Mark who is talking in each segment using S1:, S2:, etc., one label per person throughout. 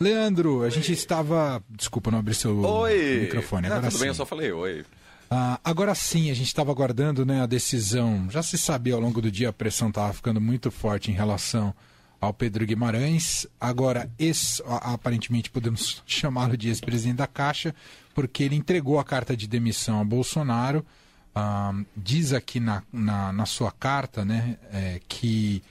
S1: Leandro, a gente estava. Desculpa, não abri seu
S2: oi.
S1: microfone.
S2: Agora
S1: Agora
S2: tudo
S1: sim.
S2: bem, eu só falei oi.
S1: Ah, agora sim, a gente estava aguardando né, a decisão. Já se sabia ao longo do dia, a pressão estava ficando muito forte em relação ao Pedro Guimarães. Agora, ex, aparentemente podemos chamá-lo de ex-presidente da Caixa, porque ele entregou a carta de demissão a Bolsonaro. Ah, diz aqui na, na, na sua carta né, é, que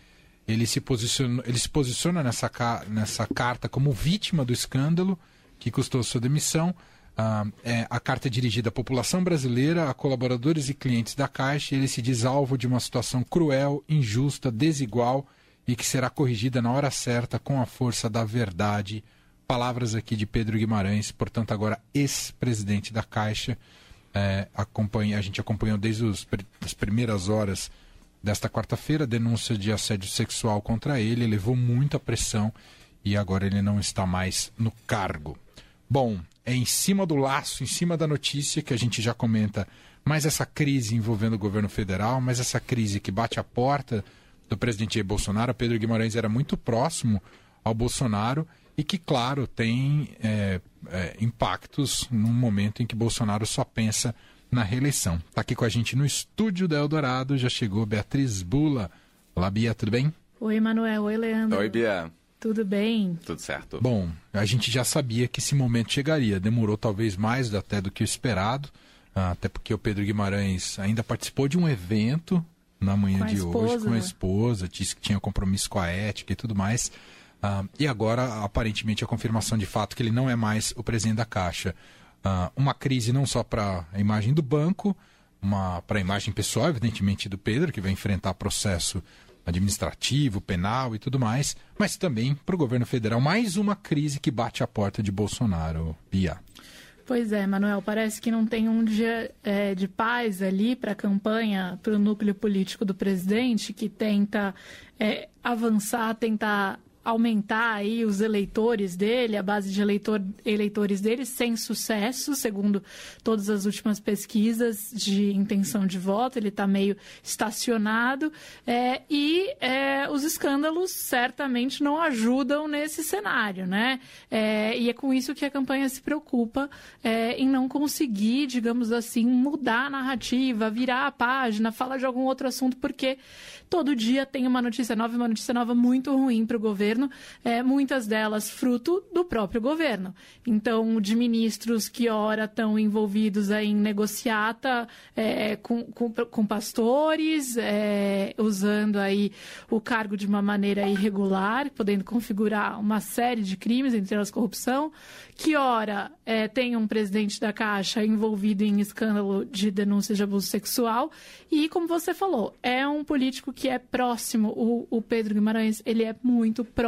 S1: ele se, posiciona, ele se posiciona nessa, nessa carta como vítima do escândalo que custou sua demissão. Ah, é, a carta é dirigida à população brasileira, a colaboradores e clientes da Caixa, e ele se diz alvo de uma situação cruel, injusta, desigual e que será corrigida na hora certa com a força da verdade. Palavras aqui de Pedro Guimarães, portanto, agora ex-presidente da Caixa. É, acompanha, a gente acompanhou desde os as primeiras horas desta quarta-feira denúncia de assédio sexual contra ele, levou muita pressão e agora ele não está mais no cargo. Bom, é em cima do laço, em cima da notícia que a gente já comenta mais essa crise envolvendo o governo federal, mais essa crise que bate a porta do presidente Bolsonaro. Pedro Guimarães era muito próximo ao Bolsonaro e que, claro, tem é, é, impactos num momento em que Bolsonaro só pensa na reeleição. Está aqui com a gente no estúdio da Eldorado, já chegou Beatriz Bula. Olá, Bia, tudo bem?
S3: Oi, Manuel. Oi, Leandro.
S2: Oi, Bia.
S3: Tudo bem?
S2: Tudo certo?
S1: Bom, a gente já sabia que esse momento chegaria. Demorou talvez mais até do que o esperado, ah, até porque o Pedro Guimarães ainda participou de um evento na manhã de hoje
S3: esposa.
S1: com a esposa, disse que tinha compromisso com a ética e tudo mais. Ah, e agora, aparentemente, a confirmação de fato que ele não é mais o presidente da Caixa. Ah, uma crise não só para a imagem do banco, para a imagem pessoal, evidentemente, do Pedro, que vai enfrentar processo administrativo, penal e tudo mais, mas também para o governo federal. Mais uma crise que bate a porta de Bolsonaro, Bia.
S3: Pois é, Manuel, parece que não tem um dia é, de paz ali para a campanha, para o núcleo político do presidente, que tenta é, avançar, tentar aumentar aí os eleitores dele, a base de eleitor, eleitores dele, sem sucesso, segundo todas as últimas pesquisas de intenção de voto, ele está meio estacionado, é, e é, os escândalos certamente não ajudam nesse cenário, né? É, e é com isso que a campanha se preocupa é, em não conseguir, digamos assim, mudar a narrativa, virar a página, falar de algum outro assunto, porque todo dia tem uma notícia nova, uma notícia nova muito ruim para o governo, é, muitas delas fruto do próprio governo. Então, de ministros que ora estão envolvidos em negociata é, com, com, com pastores, é, usando aí o cargo de uma maneira irregular, podendo configurar uma série de crimes, entre elas corrupção, que ora é, tem um presidente da Caixa envolvido em escândalo de denúncia de abuso sexual e, como você falou, é um político que é próximo, o, o Pedro Guimarães, ele é muito próximo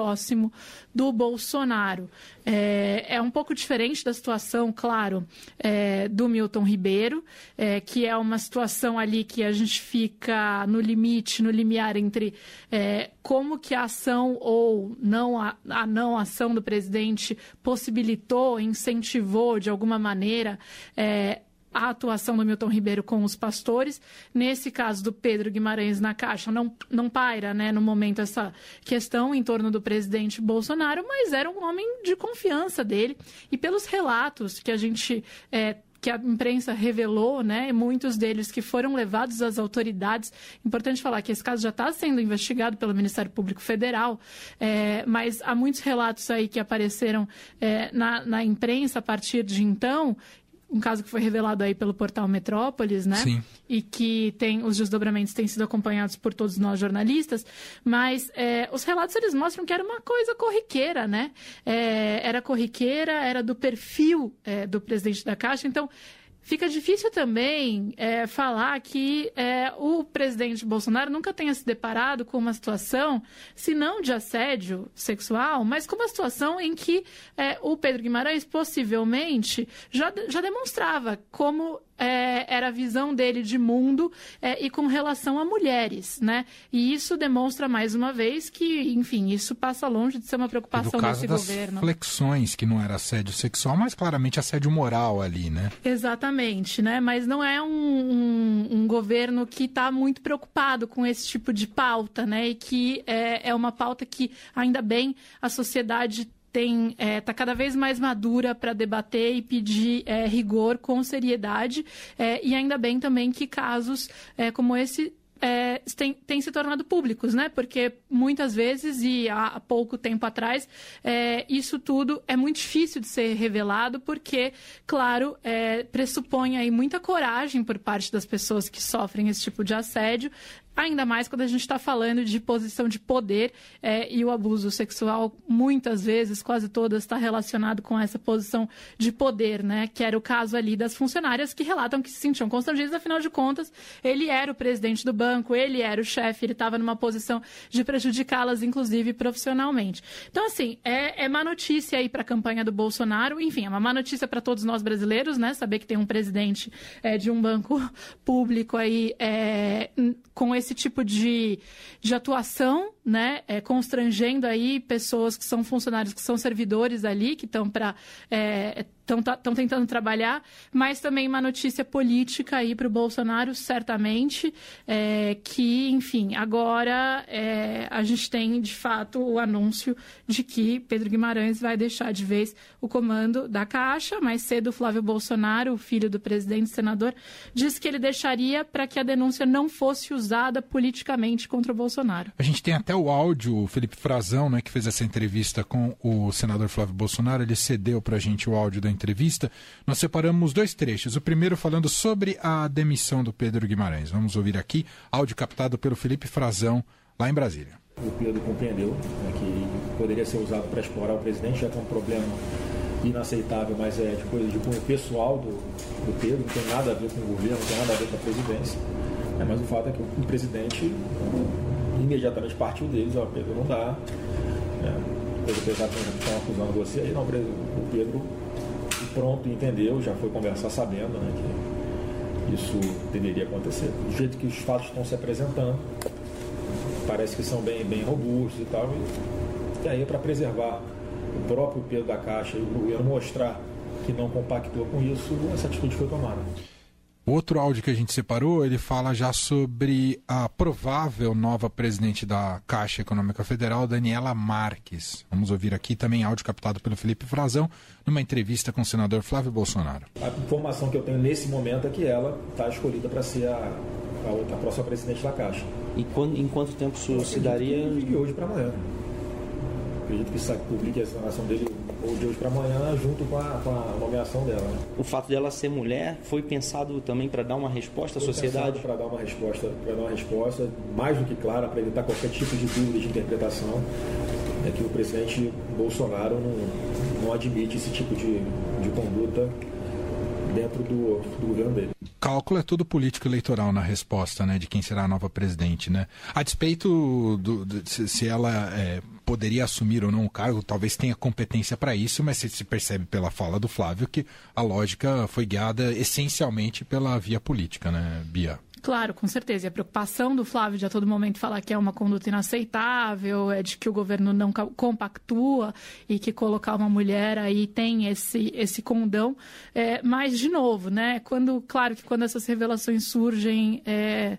S3: do Bolsonaro. É, é um pouco diferente da situação, claro, é, do Milton Ribeiro, é, que é uma situação ali que a gente fica no limite, no limiar entre é, como que a ação ou não a, a não ação do presidente possibilitou, incentivou de alguma maneira é, a atuação do Milton Ribeiro com os pastores. Nesse caso do Pedro Guimarães na Caixa, não, não paira né, no momento essa questão em torno do presidente Bolsonaro, mas era um homem de confiança dele. E pelos relatos que a gente. É, que a imprensa revelou, né, muitos deles que foram levados às autoridades. Importante falar que esse caso já está sendo investigado pelo Ministério Público Federal, é, mas há muitos relatos aí que apareceram é, na, na imprensa a partir de então um caso que foi revelado aí pelo portal Metrópolis, né?
S1: Sim.
S3: E que tem os desdobramentos têm sido acompanhados por todos nós jornalistas, mas é, os relatos eles mostram que era uma coisa corriqueira, né? É, era corriqueira, era do perfil é, do presidente da Caixa, então fica difícil também é, falar que é, o presidente Bolsonaro nunca tenha se deparado com uma situação, se não de assédio sexual, mas com uma situação em que é, o Pedro Guimarães possivelmente já, já demonstrava como é, era a visão dele de mundo é, e com relação a mulheres, né? E isso demonstra mais uma vez que, enfim, isso passa longe de ser uma preocupação desse governo.
S1: flexões, que não era assédio sexual, mas claramente assédio moral ali, né?
S3: Exatamente, né? Mas não é um, um, um governo que está muito preocupado com esse tipo de pauta, né? E que é, é uma pauta que, ainda bem, a sociedade tem está é, tá cada vez mais madura para debater e pedir é, rigor com seriedade. É, e ainda bem também que casos é, como esse é, têm, têm se tornado públicos, né? Porque muitas vezes, e há pouco tempo atrás, é, isso tudo é muito difícil de ser revelado, porque, claro, é, pressupõe aí muita coragem por parte das pessoas que sofrem esse tipo de assédio, ainda mais quando a gente está falando de posição de poder é, e o abuso sexual muitas vezes, quase todas, está relacionado com essa posição de poder, né? Que era o caso ali das funcionárias que relatam que se sentiam constrangidas, afinal de contas, ele era o presidente do banco, ele era o chefe, ele estava numa posição de prejudicá-las, inclusive profissionalmente. Então, assim, é, é má notícia aí para a campanha do Bolsonaro, enfim, é uma má notícia para todos nós brasileiros, né? Saber que tem um presidente é, de um banco público aí é, com esse esse tipo de, de atuação, né, é, constrangendo aí pessoas que são funcionários, que são servidores ali, que estão para é, estão tentando trabalhar, mas também uma notícia política aí para o Bolsonaro, certamente, é, que, enfim, agora é, a gente tem, de fato, o anúncio de que Pedro Guimarães vai deixar de vez o comando da Caixa. Mais cedo, Flávio Bolsonaro, filho do presidente senador, disse que ele deixaria para que a denúncia não fosse usada politicamente contra o Bolsonaro.
S1: A gente tem até o áudio, o Felipe Frazão, né, que fez essa entrevista com o senador Flávio Bolsonaro, ele cedeu para a gente o áudio da entrevista, nós separamos dois trechos. O primeiro falando sobre a demissão do Pedro Guimarães. Vamos ouvir aqui, áudio captado pelo Felipe Frazão, lá em Brasília.
S2: O Pedro compreendeu né, que poderia ser usado para explorar o presidente, já que é um problema inaceitável, mas é de coisa de cunho pessoal do, do Pedro, não tem nada a ver com o governo, não tem nada a ver com a presidência. É, mas o fato é que o, presidente imediatamente partiu deles, ó, Pedro não dá. É, Pedro, que estão acusando você aí, não, o Pedro pronto, entendeu, já foi conversar sabendo né, que isso deveria acontecer. Do jeito que os fatos estão se apresentando, parece que são bem, bem robustos e tal. E, e aí, para preservar o próprio Pedro da Caixa e o mostrar que não compactou com isso, essa atitude foi tomada.
S1: Outro áudio que a gente separou, ele fala já sobre a provável nova presidente da Caixa Econômica Federal, Daniela Marques. Vamos ouvir aqui também áudio captado pelo Felipe Frazão, numa entrevista com o senador Flávio Bolsonaro.
S2: A informação que eu tenho nesse momento é que ela está escolhida para ser a, a, a, próxima presidente da Caixa.
S4: E quando, em quanto tempo isso se daria?
S2: De hoje para amanhã. Acredito que publique a informação dele ou de hoje para amanhã, junto com a, com a nomeação dela. Né?
S4: O fato dela ser mulher foi pensado também para dar uma resposta à foi sociedade?
S2: Para dar uma resposta, para dar uma resposta mais do que clara, para evitar qualquer tipo de dúvida de interpretação, é que o presidente Bolsonaro não, não admite esse tipo de, de conduta dentro do, do governo dele.
S1: Cálculo é tudo político eleitoral na resposta, né, de quem será a nova presidente, né? A despeito do, do se ela é, poderia assumir ou não o cargo, talvez tenha competência para isso, mas se percebe pela fala do Flávio que a lógica foi guiada essencialmente pela via política, né, Bia?
S3: Claro, com certeza. E a preocupação do Flávio de a todo momento falar que é uma conduta inaceitável, é de que o governo não compactua e que colocar uma mulher aí tem esse, esse condão. É, mas, de novo, né? Quando, claro que quando essas revelações surgem. É,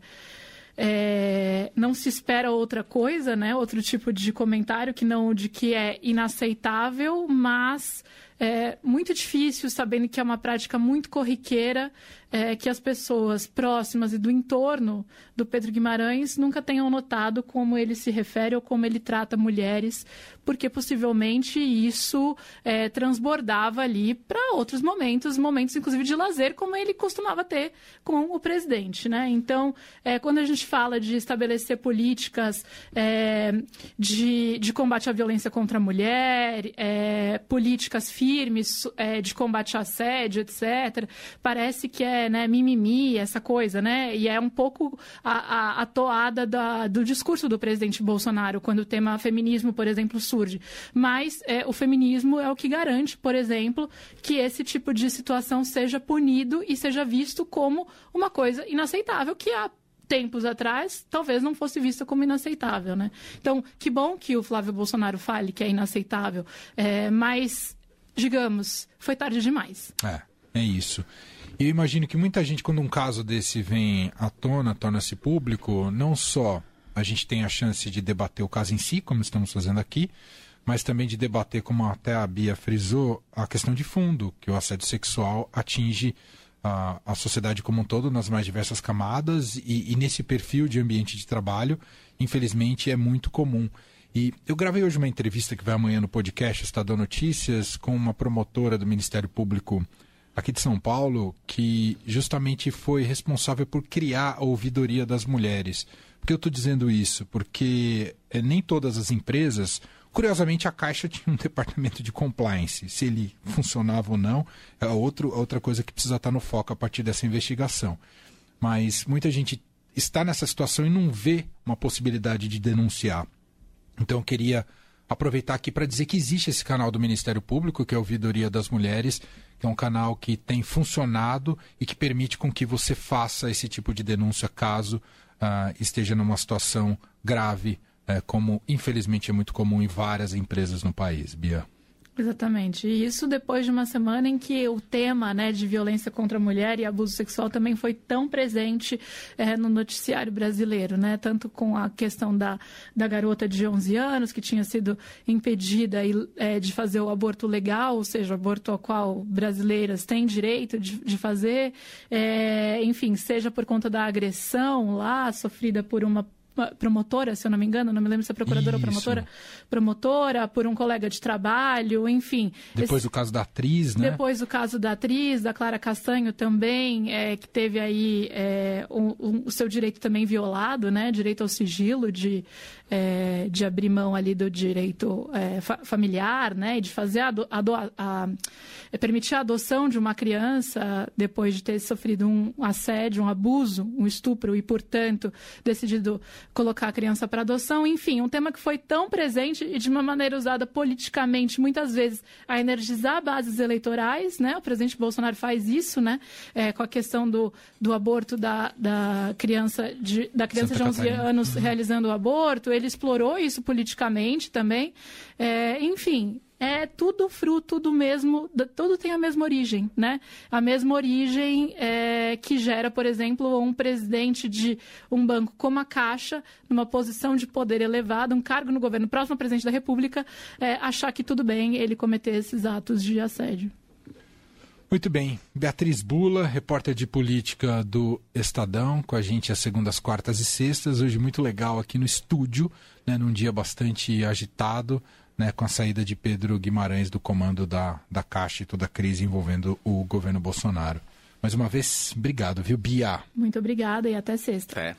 S3: é, não se espera outra coisa, né? Outro tipo de comentário que não de que é inaceitável, mas é muito difícil, sabendo que é uma prática muito corriqueira, é, que as pessoas próximas e do entorno do Pedro Guimarães nunca tenham notado como ele se refere ou como ele trata mulheres, porque possivelmente isso é, transbordava ali para outros momentos, momentos inclusive de lazer, como ele costumava ter com o presidente. Né? Então, é, quando a gente fala de estabelecer políticas é, de, de combate à violência contra a mulher, é, políticas firmes é, de combate ao assédio, etc., parece que é né, mimimi, essa coisa, né? E é um pouco a, a, a toada da, do discurso do presidente Bolsonaro quando o tema feminismo, por exemplo, surge. Mas é, o feminismo é o que garante, por exemplo, que esse tipo de situação seja punido e seja visto como uma coisa inaceitável, que há tempos atrás, talvez não fosse vista como inaceitável, né? Então, que bom que o Flávio Bolsonaro fale que é inaceitável, é, mas, digamos, foi tarde demais.
S1: É, é isso. E eu imagino que muita gente, quando um caso desse vem à tona, torna-se público, não só a gente tem a chance de debater o caso em si, como estamos fazendo aqui, mas também de debater, como até a Bia frisou, a questão de fundo, que o assédio sexual atinge a, a sociedade como um todo, nas mais diversas camadas, e, e nesse perfil de ambiente de trabalho, infelizmente, é muito comum. E eu gravei hoje uma entrevista que vai amanhã no podcast Estadão Notícias com uma promotora do Ministério Público aqui de São Paulo que justamente foi responsável por criar a ouvidoria das mulheres. Por que eu estou dizendo isso? Porque é, nem todas as empresas. Curiosamente, a Caixa tinha um departamento de compliance. Se ele funcionava ou não, é outro, outra coisa que precisa estar no foco a partir dessa investigação. Mas muita gente está nessa situação e não vê uma possibilidade de denunciar. Então eu queria aproveitar aqui para dizer que existe esse canal do Ministério Público, que é a Ouvidoria das Mulheres, que é um canal que tem funcionado e que permite com que você faça esse tipo de denúncia caso uh, esteja numa situação grave, uh, como infelizmente é muito comum em várias empresas no país. Bia.
S3: Exatamente. E isso depois de uma semana em que o tema né, de violência contra a mulher e abuso sexual também foi tão presente é, no noticiário brasileiro, né? Tanto com a questão da, da garota de 11 anos que tinha sido impedida é, de fazer o aborto legal, ou seja, aborto ao qual brasileiras têm direito de, de fazer, é, enfim, seja por conta da agressão lá sofrida por uma promotora, se eu não me engano, não me lembro se é procuradora Isso. ou promotora, promotora, por um colega de trabalho, enfim.
S1: Depois
S3: esse,
S1: o caso da atriz, né?
S3: Depois o caso da atriz, da Clara Castanho também, é, que teve aí é, um, um, o seu direito também violado, né? Direito ao sigilo, de, é, de abrir mão ali do direito é, fa familiar, né? De fazer a, a, a, é, permitir a adoção de uma criança depois de ter sofrido um assédio, um abuso, um estupro e, portanto, decidido colocar a criança para adoção, enfim, um tema que foi tão presente e de uma maneira usada politicamente, muitas vezes, a energizar bases eleitorais, né? O presidente Bolsonaro faz isso, né? É, com a questão do, do aborto da, da criança de, da criança de 11 Catarina. anos uhum. realizando o aborto, ele explorou isso politicamente também. É, enfim, é tudo fruto do mesmo, tudo tem a mesma origem, né? A mesma origem é, que gera, por exemplo, um presidente de um banco como a Caixa, numa posição de poder elevado, um cargo no governo próximo ao presidente da República, é, achar que tudo bem ele cometer esses atos de assédio.
S1: Muito bem. Beatriz Bula, repórter de política do Estadão, com a gente às segundas, quartas e sextas. Hoje muito legal aqui no estúdio, né, num dia bastante agitado né, com a saída de Pedro Guimarães do comando da, da Caixa e toda a crise envolvendo o governo Bolsonaro. Mais uma vez, obrigado, viu, Bia?
S3: Muito obrigada e até sexta.
S4: É.